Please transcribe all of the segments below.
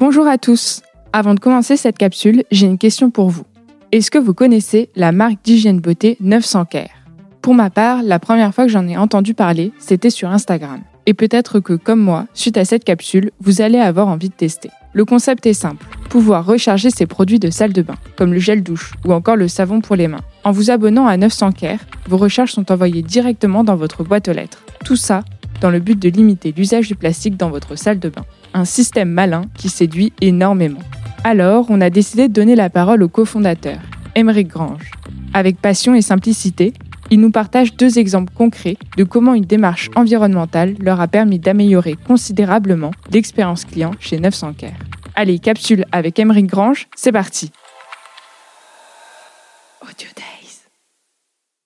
Bonjour à tous. Avant de commencer cette capsule, j'ai une question pour vous. Est-ce que vous connaissez la marque d'hygiène beauté 900 Care Pour ma part, la première fois que j'en ai entendu parler, c'était sur Instagram. Et peut-être que, comme moi, suite à cette capsule, vous allez avoir envie de tester. Le concept est simple pouvoir recharger ses produits de salle de bain, comme le gel douche ou encore le savon pour les mains. En vous abonnant à 900 Care, vos recharges sont envoyées directement dans votre boîte aux lettres. Tout ça dans le but de limiter l'usage du plastique dans votre salle de bain. Un système malin qui séduit énormément. Alors, on a décidé de donner la parole au cofondateur, Émeric Grange. Avec passion et simplicité, il nous partage deux exemples concrets de comment une démarche environnementale leur a permis d'améliorer considérablement l'expérience client chez 900 Care. Allez, capsule avec Émeric Grange, c'est parti.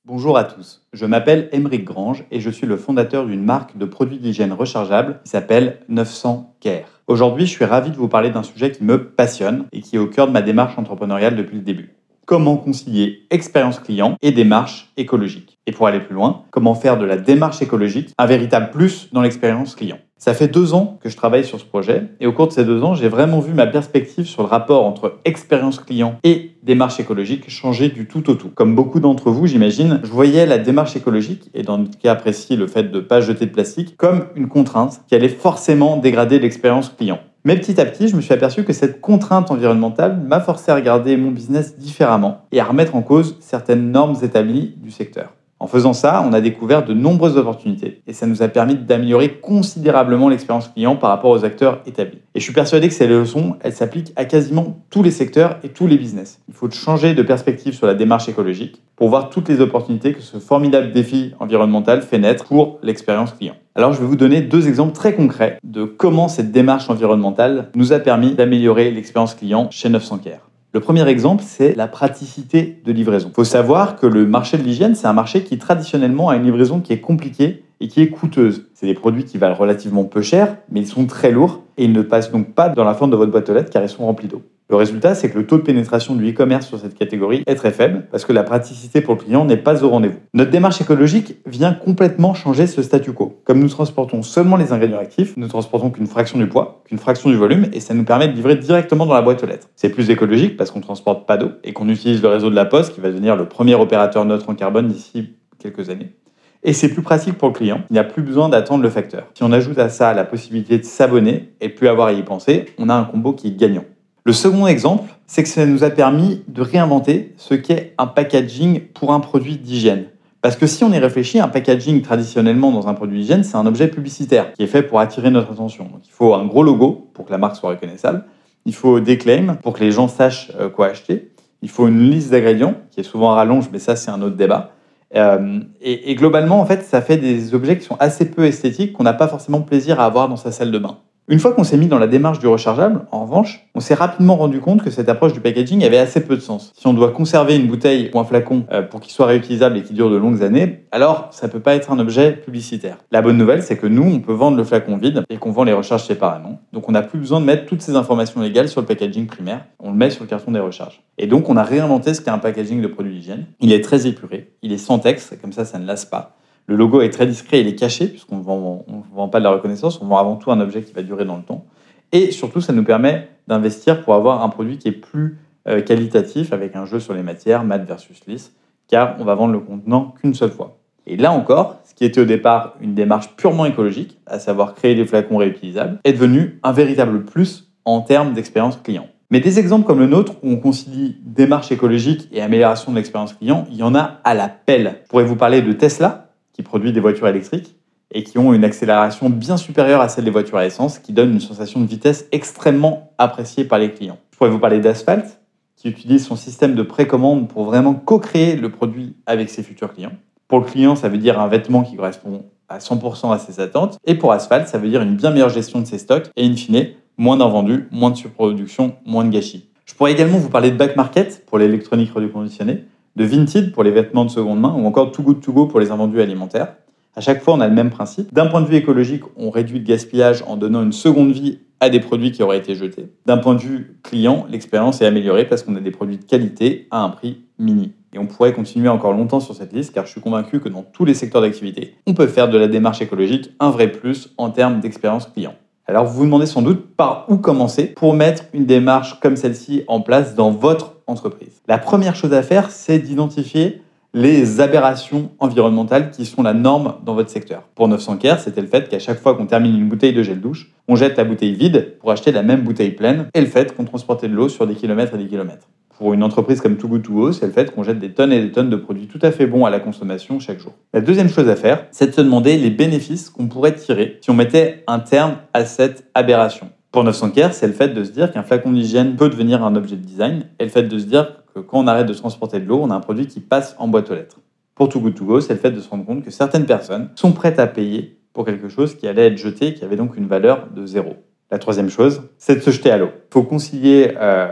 Bonjour à tous, je m'appelle Émeric Grange et je suis le fondateur d'une marque de produits d'hygiène rechargeables qui s'appelle 900 Care. Aujourd'hui, je suis ravi de vous parler d'un sujet qui me passionne et qui est au cœur de ma démarche entrepreneuriale depuis le début. Comment concilier expérience client et démarche écologique? Et pour aller plus loin, comment faire de la démarche écologique un véritable plus dans l'expérience client? Ça fait deux ans que je travaille sur ce projet et au cours de ces deux ans, j'ai vraiment vu ma perspective sur le rapport entre expérience client et démarche écologique changer du tout au tout. Comme beaucoup d'entre vous, j'imagine, je voyais la démarche écologique, et dans le cas précis le fait de ne pas jeter de plastique, comme une contrainte qui allait forcément dégrader l'expérience client. Mais petit à petit, je me suis aperçu que cette contrainte environnementale m'a forcé à regarder mon business différemment et à remettre en cause certaines normes établies du secteur. En faisant ça, on a découvert de nombreuses opportunités et ça nous a permis d'améliorer considérablement l'expérience client par rapport aux acteurs établis. Et je suis persuadé que ces leçons, elles s'appliquent à quasiment tous les secteurs et tous les business. Il faut changer de perspective sur la démarche écologique pour voir toutes les opportunités que ce formidable défi environnemental fait naître pour l'expérience client. Alors je vais vous donner deux exemples très concrets de comment cette démarche environnementale nous a permis d'améliorer l'expérience client chez 900 Care. Le premier exemple, c'est la praticité de livraison. Il faut savoir que le marché de l'hygiène, c'est un marché qui traditionnellement a une livraison qui est compliquée et qui est coûteuse. C'est des produits qui valent relativement peu cher, mais ils sont très lourds et ils ne passent donc pas dans la forme de votre boîte aux lettres car ils sont remplis d'eau. Le résultat, c'est que le taux de pénétration du e-commerce sur cette catégorie est très faible parce que la praticité pour le client n'est pas au rendez-vous. Notre démarche écologique vient complètement changer ce statu quo. Comme nous transportons seulement les ingrédients actifs, nous transportons qu'une fraction du poids, qu'une fraction du volume et ça nous permet de livrer directement dans la boîte aux lettres. C'est plus écologique parce qu'on ne transporte pas d'eau et qu'on utilise le réseau de la Poste qui va devenir le premier opérateur neutre en carbone d'ici quelques années. Et c'est plus pratique pour le client. Il n'y a plus besoin d'attendre le facteur. Si on ajoute à ça la possibilité de s'abonner et de plus avoir à y penser, on a un combo qui est gagnant. Le second exemple, c'est que ça nous a permis de réinventer ce qu'est un packaging pour un produit d'hygiène. Parce que si on y réfléchit, un packaging traditionnellement dans un produit d'hygiène, c'est un objet publicitaire qui est fait pour attirer notre attention. Il faut un gros logo pour que la marque soit reconnaissable. Il faut des claims pour que les gens sachent euh, quoi acheter. Il faut une liste d'ingrédients qui est souvent à rallonge, mais ça c'est un autre débat. Euh, et, globalement, en fait, ça fait des objets qui sont assez peu esthétiques, qu'on n'a pas forcément plaisir à avoir dans sa salle de bain. Une fois qu'on s'est mis dans la démarche du rechargeable, en revanche, on s'est rapidement rendu compte que cette approche du packaging avait assez peu de sens. Si on doit conserver une bouteille ou un flacon euh, pour qu'il soit réutilisable et qu'il dure de longues années, alors ça peut pas être un objet publicitaire. La bonne nouvelle, c'est que nous, on peut vendre le flacon vide et qu'on vend les recharges séparément. Donc on n'a plus besoin de mettre toutes ces informations légales sur le packaging primaire, on le met sur le carton des recharges. Et donc on a réinventé ce qu'est un packaging de produits d'hygiène. Il est très épuré, il est sans texte, comme ça ça ne lasse pas. Le logo est très discret, il est caché, puisqu'on ne vend, pas de la reconnaissance, on vend avant tout un objet qui va durer dans le temps. Et surtout, ça nous permet d'investir pour avoir un produit qui est plus euh, qualitatif, avec un jeu sur les matières, mat versus lisse, car on va vendre le contenant qu'une seule fois. Et là encore, ce qui était au départ une démarche purement écologique, à savoir créer des flacons réutilisables, est devenu un véritable plus en termes d'expérience client. Mais des exemples comme le nôtre, où on concilie démarche écologique et amélioration de l'expérience client, il y en a à la pelle. Je pourrais vous parler de Tesla, qui produit des voitures électriques et qui ont une accélération bien supérieure à celle des voitures à essence, qui donne une sensation de vitesse extrêmement appréciée par les clients. Je pourrais vous parler d'Asphalt, qui utilise son système de précommande pour vraiment co-créer le produit avec ses futurs clients. Pour le client, ça veut dire un vêtement qui correspond à 100% à ses attentes. Et pour Asphalt, ça veut dire une bien meilleure gestion de ses stocks et in fine, moins d'invendus, moins de surproduction, moins de gâchis. Je pourrais également vous parler de Back Market pour l'électronique reconditionnée, de Vinted pour les vêtements de seconde main ou encore Too Good To Go pour les invendus alimentaires. À chaque fois, on a le même principe. D'un point de vue écologique, on réduit le gaspillage en donnant une seconde vie à des produits qui auraient été jetés. D'un point de vue client, l'expérience est améliorée parce qu'on a des produits de qualité à un prix mini. Et on pourrait continuer encore longtemps sur cette liste car je suis convaincu que dans tous les secteurs d'activité, on peut faire de la démarche écologique un vrai plus en termes d'expérience client. Alors vous vous demandez sans doute par où commencer pour mettre une démarche comme celle-ci en place dans votre entreprise. La première chose à faire, c'est d'identifier les aberrations environnementales qui sont la norme dans votre secteur. Pour 900 Care, c'était le fait qu'à chaque fois qu'on termine une bouteille de gel douche, on jette la bouteille vide pour acheter la même bouteille pleine, et le fait qu'on transportait de l'eau sur des kilomètres et des kilomètres. Pour une entreprise comme Too Good To c'est le fait qu'on jette des tonnes et des tonnes de produits tout à fait bons à la consommation chaque jour. La deuxième chose à faire, c'est de se demander les bénéfices qu'on pourrait tirer si on mettait un terme à cette aberration. Pour 900 Care, c'est le fait de se dire qu'un flacon d'hygiène peut devenir un objet de design, et le fait de se dire que quand on arrête de transporter de l'eau, on a un produit qui passe en boîte aux lettres. Pour Too Good To Go, c'est le fait de se rendre compte que certaines personnes sont prêtes à payer pour quelque chose qui allait être jeté, qui avait donc une valeur de zéro. La troisième chose, c'est de se jeter à l'eau. Il faut concilier, euh,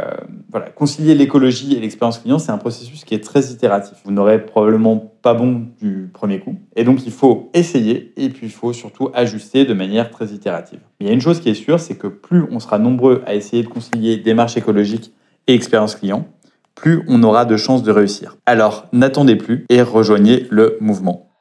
voilà, concilier l'écologie et l'expérience client, c'est un processus qui est très itératif. Vous n'aurez probablement pas bon du premier coup. Et donc, il faut essayer et puis il faut surtout ajuster de manière très itérative. Mais il y a une chose qui est sûre, c'est que plus on sera nombreux à essayer de concilier démarche écologique et expérience client, plus on aura de chances de réussir. Alors, n'attendez plus et rejoignez le mouvement.